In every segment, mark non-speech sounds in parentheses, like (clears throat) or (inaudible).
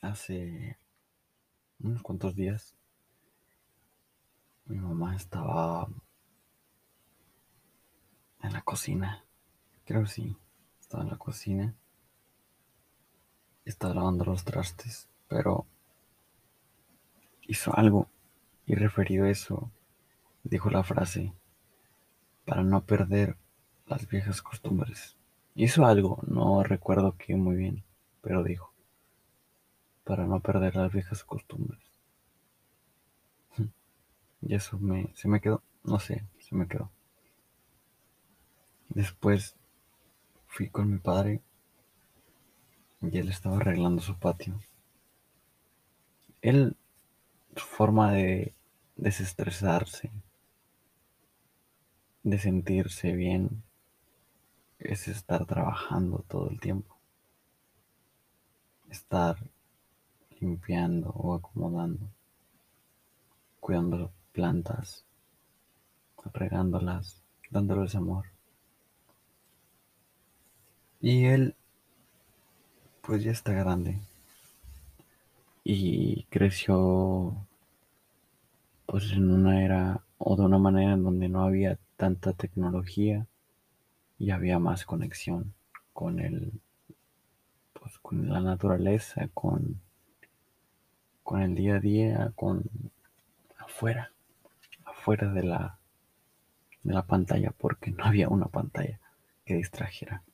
hace unos cuantos días mi mamá estaba en la cocina. Creo que sí, estaba en la cocina. Estaba lavando los trastes, pero hizo algo y referido a eso dijo la frase para no perder las viejas costumbres. Hizo algo, no recuerdo qué muy bien, pero dijo para no perder las viejas costumbres. (laughs) Y eso me, se me quedó, no sé, se me quedó. Después fui con mi padre y él estaba arreglando su patio. Él, su forma de desestresarse, de sentirse bien, es estar trabajando todo el tiempo. Estar limpiando o acomodando, cuidando plantas, regándolas, dándoles amor. Y él, pues ya está grande. Y creció, pues en una era o de una manera en donde no había tanta tecnología y había más conexión con el, pues con la naturaleza, con, con el día a día, con afuera, afuera de la, de la pantalla, porque no había una pantalla que distrajera.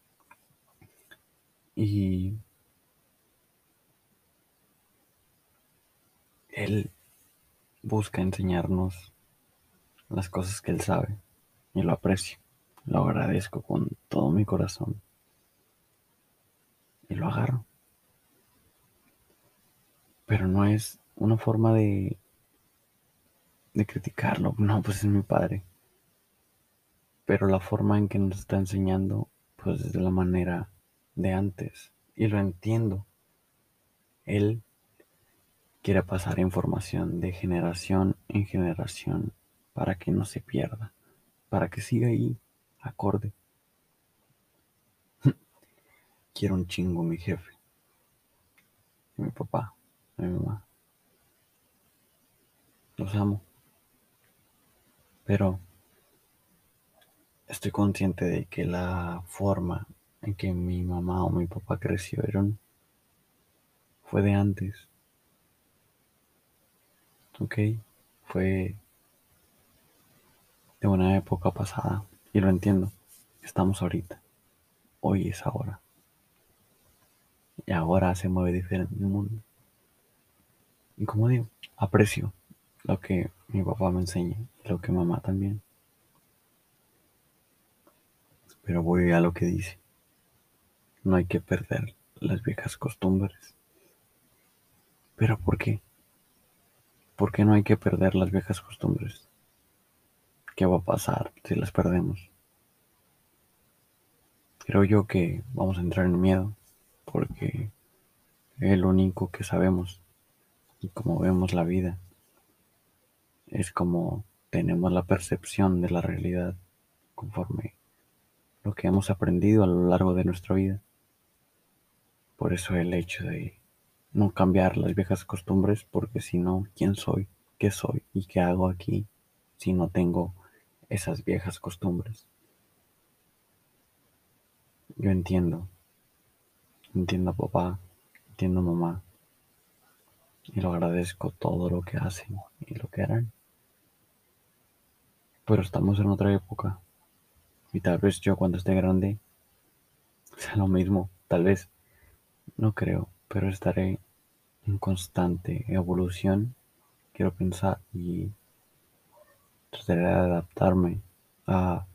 Y él busca enseñarnos las cosas que él sabe y lo aprecio, lo agradezco con todo mi corazón y lo agarro. Pero no es una forma de, de criticarlo, no, pues es mi padre. Pero la forma en que nos está enseñando, pues es de la manera de antes y lo entiendo. Él quiere pasar información de generación en generación para que no se pierda, para que siga ahí, acorde. (laughs) Quiero un chingo mi jefe, mi papá, mi mamá. Los amo. Pero estoy consciente de que la forma en que mi mamá o mi papá crecieron fue de antes. Ok, fue de una época pasada y lo entiendo. Estamos ahorita. Hoy es ahora. Y ahora se mueve diferente el mundo. Y como digo, aprecio lo que mi papá me enseña y lo que mamá también. Pero voy a lo que dice no hay que perder las viejas costumbres. ¿Pero por qué? ¿Por qué no hay que perder las viejas costumbres? ¿Qué va a pasar si las perdemos? Creo yo que vamos a entrar en miedo porque es lo único que sabemos y como vemos la vida es como tenemos la percepción de la realidad conforme lo que hemos aprendido a lo largo de nuestra vida. Por eso el hecho de no cambiar las viejas costumbres, porque si no, ¿quién soy? ¿Qué soy? ¿Y qué hago aquí si no tengo esas viejas costumbres? Yo entiendo, entiendo a papá, entiendo a mamá, y lo agradezco todo lo que hacen y lo que harán. Pero estamos en otra época, y tal vez yo cuando esté grande sea lo mismo, tal vez no creo, pero estaré en constante evolución, quiero pensar, y trataré de adaptarme a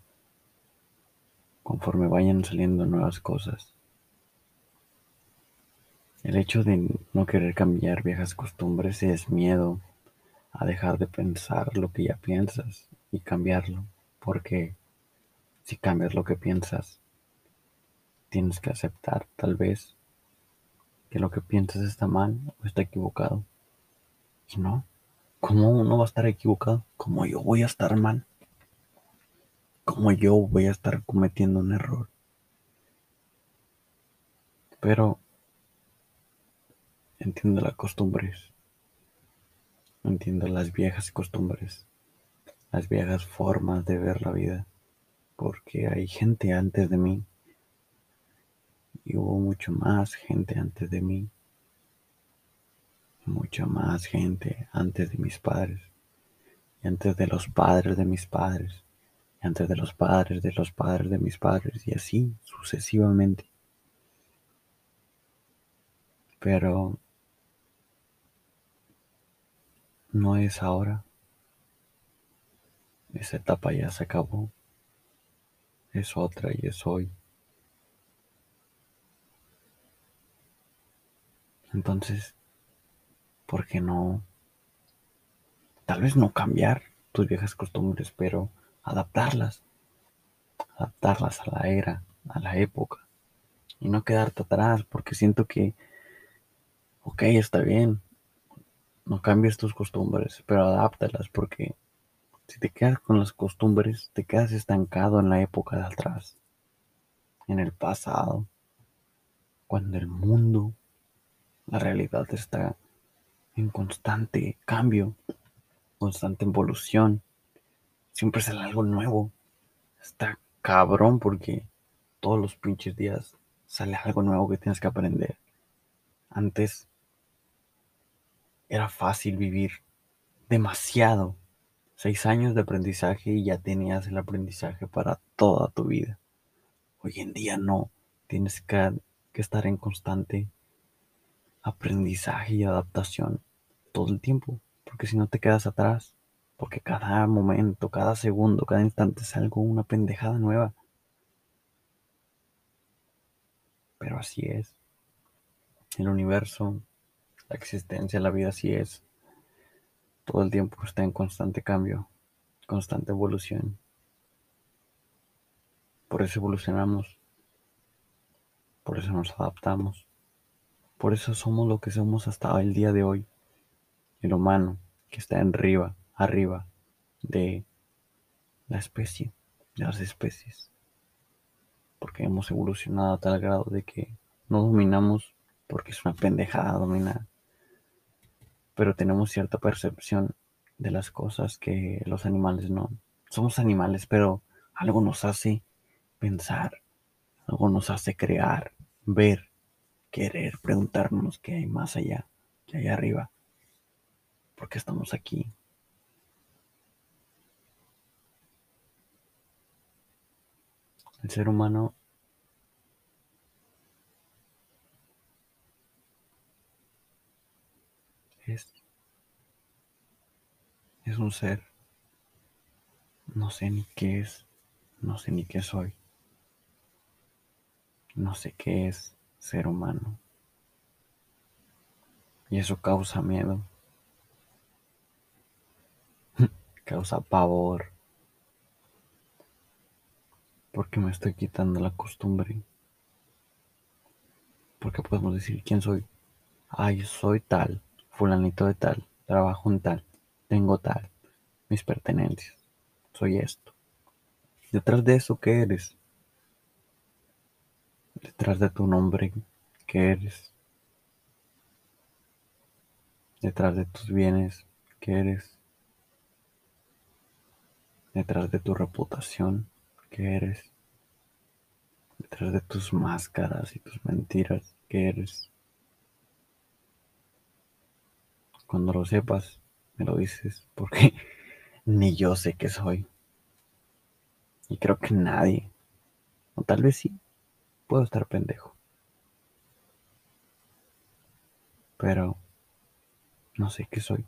conforme vayan saliendo nuevas cosas. El hecho de no querer cambiar viejas costumbres es miedo a dejar de pensar lo que ya piensas y cambiarlo, porque si cambias lo que piensas, tienes que aceptar tal vez que lo que piensas está mal o está equivocado. Y no, ¿cómo uno va a estar equivocado? ¿Cómo yo voy a estar mal? ¿Cómo yo voy a estar cometiendo un error? Pero entiendo las costumbres, entiendo las viejas costumbres, las viejas formas de ver la vida, porque hay gente antes de mí. Y hubo mucho más gente antes de mí, mucha más gente antes de mis padres. Y antes de los padres de mis padres. Y antes de los padres de los padres de mis padres. Y así sucesivamente. Pero no es ahora. Esa etapa ya se acabó. Es otra y es hoy. Entonces, ¿por qué no? Tal vez no cambiar tus viejas costumbres, pero adaptarlas. Adaptarlas a la era, a la época. Y no quedarte atrás, porque siento que, ok, está bien, no cambies tus costumbres, pero adáptalas, porque si te quedas con las costumbres, te quedas estancado en la época de atrás, en el pasado, cuando el mundo la realidad está en constante cambio, constante evolución. Siempre sale algo nuevo. Está cabrón porque todos los pinches días sale algo nuevo que tienes que aprender. Antes era fácil vivir demasiado. Seis años de aprendizaje y ya tenías el aprendizaje para toda tu vida. Hoy en día no. Tienes que, estar en constante aprendizaje y adaptación todo el tiempo, porque si no te quedas atrás, porque cada momento, cada segundo, cada instante es algo, una pendejada nueva. Pero así es. El universo, la existencia, la vida así es. Todo el tiempo está en constante cambio, constante evolución. Por eso evolucionamos. Por eso nos adaptamos. Por eso somos lo que somos hasta el día de hoy. El humano que está en arriba, arriba de la especie, de las especies. Porque hemos evolucionado a tal grado de que no dominamos porque es una pendejada dominar. Pero tenemos cierta percepción de las cosas que los animales no. Somos animales, pero algo nos hace pensar, algo nos hace crear, ver, querer preguntarnos qué hay más allá, qué hay arriba, por qué estamos aquí. El ser humano es, un ser, no sé ni qué es, no sé ni qué soy, no sé qué es ser humano. Y eso causa miedo. (laughs) causa pavor. Porque me estoy quitando la costumbre. Porque podemos decir quién soy. Ay, soy tal, fulanito de tal, trabajo en tal, tengo tal, mis pertenencias, soy esto. Detrás de eso, ¿qué eres? detrás de tu nombre que eres, detrás de tus bienes que eres, detrás de tu reputación que eres, detrás de tus máscaras y tus mentiras que eres. Cuando lo sepas, me lo dices, porque (laughs) ni yo sé qué soy. Y creo que nadie, o tal vez sí, Puedo estar pendejo. Pero no sé qué soy.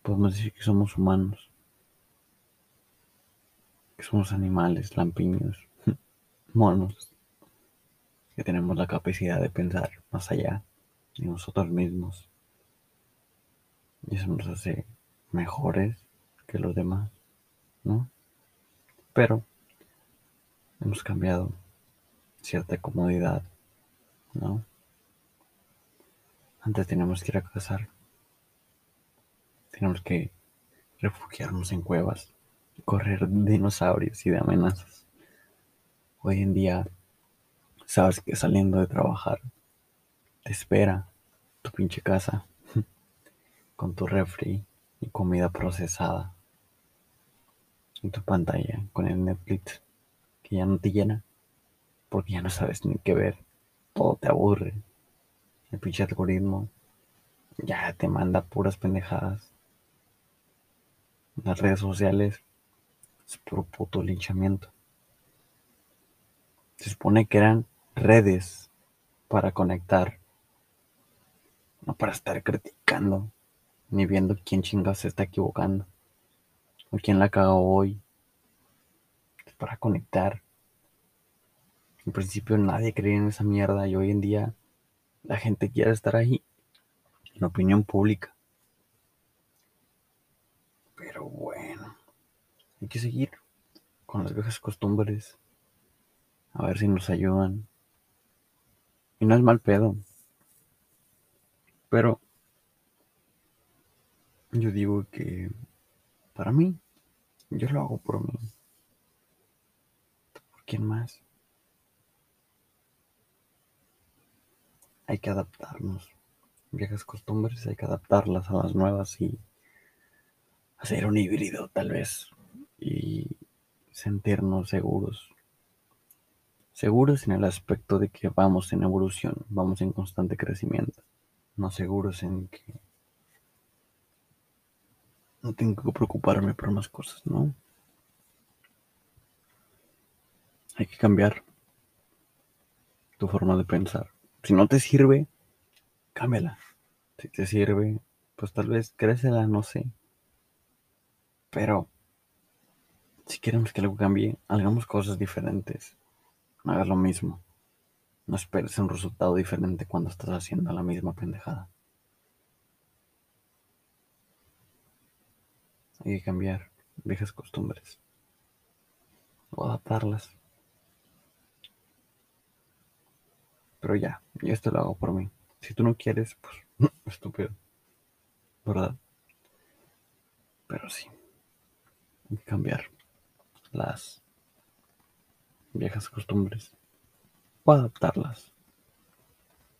Podemos decir que somos humanos. Que somos animales, lampiños, (laughs) monos. Que tenemos la capacidad de pensar más allá de nosotros mismos. Y eso nos hace mejores que los demás, ¿no? Pero hemos cambiado cierta comodidad, ¿no? Antes teníamos que ir a cazar. Tenemos que refugiarnos en cuevas, correr de dinosaurios y de amenazas. Hoy en día, sabes que saliendo de trabajar, te espera tu pinche casa con tu refri y comida procesada en tu pantalla con el Netflix que ya no te llena porque ya no sabes ni qué ver, todo te aburre. El pinche algoritmo ya te manda puras pendejadas. Las redes sociales es puro puto linchamiento. Se supone que eran redes para conectar, no para estar criticando, ni viendo quién chingas se está equivocando, o quién la cagó hoy. Es para conectar. En principio nadie creía en esa mierda y hoy en día la gente quiere estar ahí, en opinión pública. Pero bueno, hay que seguir con las viejas costumbres, a ver si nos ayudan. Y no es mal pedo. Pero yo digo que para mí, yo lo hago por mí. ¿Por quién más? Hay que adaptarnos. Viejas costumbres hay que adaptarlas a las nuevas y hacer un híbrido tal vez. Y sentirnos seguros. Seguros en el aspecto de que vamos en evolución, vamos en constante crecimiento. No seguros en que no tengo que preocuparme por más cosas, ¿no? Hay que cambiar tu forma de pensar. Si no te sirve, cámbiala. Si te sirve, pues tal vez crécela, no sé. Pero si queremos que algo cambie, hagamos cosas diferentes. No hagas lo mismo. No esperes un resultado diferente cuando estás haciendo la misma pendejada. Hay que cambiar viejas costumbres o adaptarlas. Pero ya, yo esto lo hago por mí. Si tú no quieres, pues (clears throat) estúpido. ¿Verdad? Pero sí. Hay que cambiar las viejas costumbres o adaptarlas.